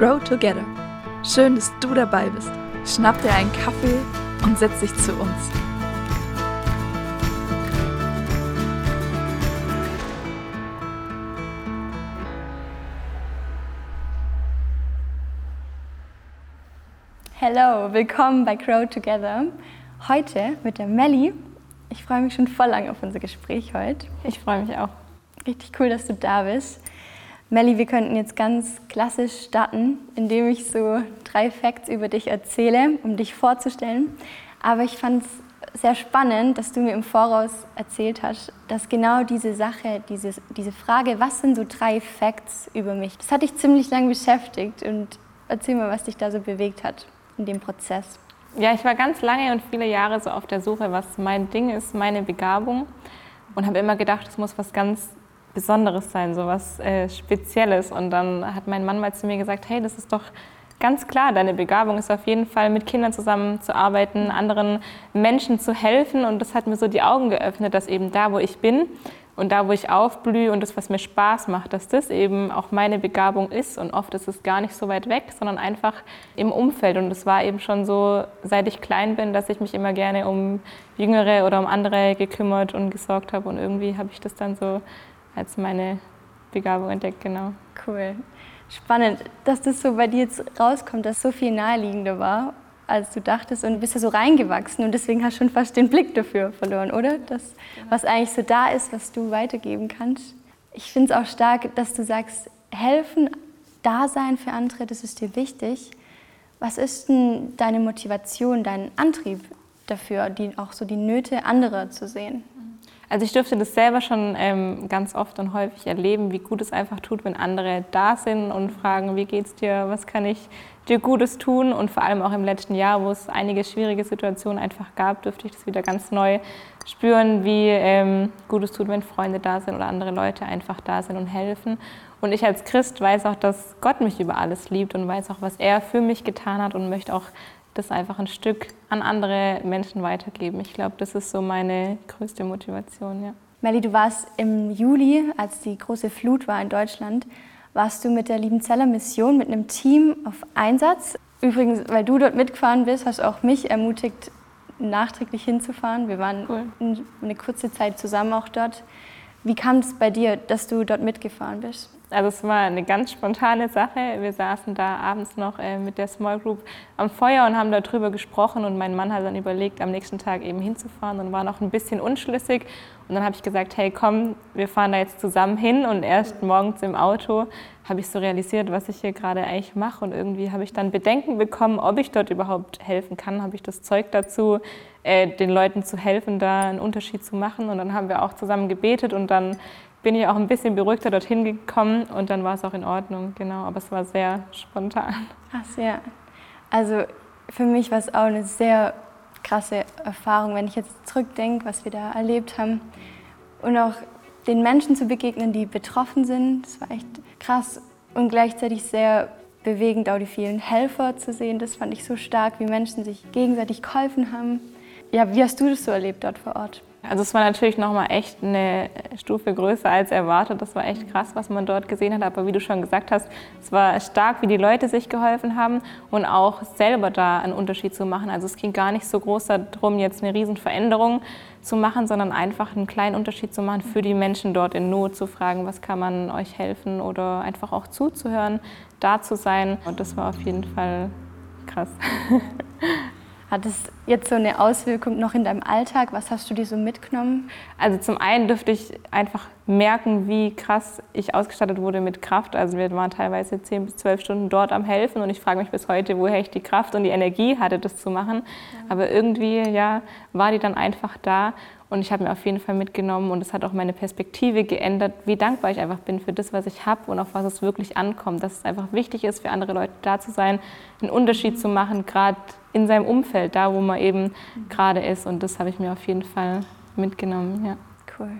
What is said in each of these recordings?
Grow Together. Schön, dass du dabei bist. Schnapp dir einen Kaffee und setz dich zu uns. Hallo, willkommen bei Grow Together. Heute mit der Melli. Ich freue mich schon voll lange auf unser Gespräch heute. Ich freue mich auch. Richtig cool, dass du da bist. Melli, wir könnten jetzt ganz klassisch starten, indem ich so drei Facts über dich erzähle, um dich vorzustellen. Aber ich fand es sehr spannend, dass du mir im Voraus erzählt hast, dass genau diese Sache, dieses, diese Frage, was sind so drei Facts über mich, das hat dich ziemlich lange beschäftigt. Und erzähl mal, was dich da so bewegt hat in dem Prozess. Ja, ich war ganz lange und viele Jahre so auf der Suche, was mein Ding ist, meine Begabung. Und habe immer gedacht, es muss was ganz Besonderes sein, so was äh, Spezielles. Und dann hat mein Mann mal zu mir gesagt, hey, das ist doch ganz klar, deine Begabung ist auf jeden Fall, mit Kindern zusammenzuarbeiten, anderen Menschen zu helfen. Und das hat mir so die Augen geöffnet, dass eben da, wo ich bin und da, wo ich aufblühe und das, was mir Spaß macht, dass das eben auch meine Begabung ist. Und oft ist es gar nicht so weit weg, sondern einfach im Umfeld. Und es war eben schon so, seit ich klein bin, dass ich mich immer gerne um Jüngere oder um andere gekümmert und gesorgt habe. Und irgendwie habe ich das dann so als meine Begabung entdeckt, genau. Cool. Spannend, dass das so bei dir jetzt rauskommt, dass so viel naheliegender war, als du dachtest und bist ja so reingewachsen und deswegen hast du schon fast den Blick dafür verloren, oder? Das, was eigentlich so da ist, was du weitergeben kannst. Ich finde es auch stark, dass du sagst, helfen, da sein für andere, das ist dir wichtig. Was ist denn deine Motivation, dein Antrieb dafür, die, auch so die Nöte anderer zu sehen? Also ich durfte das selber schon ähm, ganz oft und häufig erleben, wie gut es einfach tut, wenn andere da sind und fragen, wie geht's dir, was kann ich dir Gutes tun und vor allem auch im letzten Jahr, wo es einige schwierige Situationen einfach gab, durfte ich das wieder ganz neu spüren, wie ähm, gut es tut, wenn Freunde da sind oder andere Leute einfach da sind und helfen. Und ich als Christ weiß auch, dass Gott mich über alles liebt und weiß auch, was er für mich getan hat und möchte auch das einfach ein Stück an andere Menschen weitergeben. Ich glaube, das ist so meine größte Motivation. Ja. Melli, du warst im Juli, als die große Flut war in Deutschland, warst du mit der Liebenzeller Mission mit einem Team auf Einsatz. Übrigens, weil du dort mitgefahren bist, hast du auch mich ermutigt, nachträglich hinzufahren. Wir waren cool. eine kurze Zeit zusammen auch dort. Wie kam es bei dir, dass du dort mitgefahren bist? Also es war eine ganz spontane Sache. Wir saßen da abends noch äh, mit der Small Group am Feuer und haben darüber gesprochen und mein Mann hat dann überlegt, am nächsten Tag eben hinzufahren und war noch ein bisschen unschlüssig. Und dann habe ich gesagt, hey komm, wir fahren da jetzt zusammen hin und erst morgens im Auto habe ich so realisiert, was ich hier gerade eigentlich mache und irgendwie habe ich dann Bedenken bekommen, ob ich dort überhaupt helfen kann. Habe ich das Zeug dazu, äh, den Leuten zu helfen, da einen Unterschied zu machen und dann haben wir auch zusammen gebetet und dann bin ich auch ein bisschen beruhigter dorthin gekommen und dann war es auch in Ordnung, genau. Aber es war sehr spontan. Krass, ja. Also für mich war es auch eine sehr krasse Erfahrung, wenn ich jetzt zurückdenke, was wir da erlebt haben. Und auch den Menschen zu begegnen, die betroffen sind, das war echt krass und gleichzeitig sehr bewegend, auch die vielen Helfer zu sehen. Das fand ich so stark, wie Menschen sich gegenseitig geholfen haben. Ja, wie hast du das so erlebt dort vor Ort? Also es war natürlich nochmal echt eine Stufe größer als erwartet. Das war echt krass, was man dort gesehen hat. Aber wie du schon gesagt hast, es war stark, wie die Leute sich geholfen haben und auch selber da einen Unterschied zu machen. Also es ging gar nicht so groß darum, jetzt eine Riesenveränderung zu machen, sondern einfach einen kleinen Unterschied zu machen für die Menschen dort in Not, zu fragen, was kann man euch helfen oder einfach auch zuzuhören, da zu sein. Und das war auf jeden Fall krass. Hat es jetzt so eine Auswirkung noch in deinem Alltag? Was hast du dir so mitgenommen? Also zum einen dürfte ich einfach merken, wie krass ich ausgestattet wurde mit Kraft. Also wir waren teilweise zehn bis zwölf Stunden dort am Helfen und ich frage mich bis heute, woher ich die Kraft und die Energie hatte, das zu machen. Aber irgendwie ja, war die dann einfach da und ich habe mir auf jeden Fall mitgenommen und es hat auch meine Perspektive geändert, wie dankbar ich einfach bin für das, was ich habe und auf was es wirklich ankommt. Dass es einfach wichtig ist, für andere Leute da zu sein, einen Unterschied zu machen, gerade in seinem Umfeld, da wo man eben gerade ist. Und das habe ich mir auf jeden Fall mitgenommen. Ja. Cool.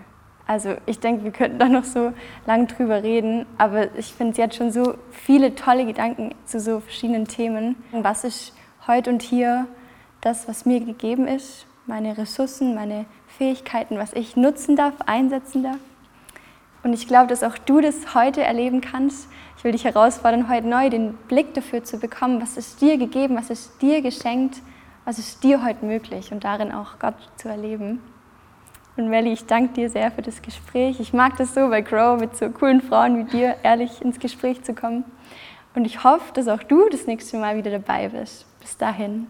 Also ich denke, wir könnten da noch so lange drüber reden, aber ich finde es jetzt schon so viele tolle Gedanken zu so verschiedenen Themen. Was ist heute und hier das, was mir gegeben ist, meine Ressourcen, meine Fähigkeiten, was ich nutzen darf, einsetzen darf. Und ich glaube, dass auch du das heute erleben kannst. Ich will dich herausfordern, heute neu den Blick dafür zu bekommen, was ist dir gegeben, was ist dir geschenkt, was ist dir heute möglich und darin auch Gott zu erleben. Und Melly, ich danke dir sehr für das Gespräch. Ich mag das so bei Grow mit so coolen Frauen wie dir, ehrlich ins Gespräch zu kommen. Und ich hoffe, dass auch du das nächste Mal wieder dabei bist. Bis dahin.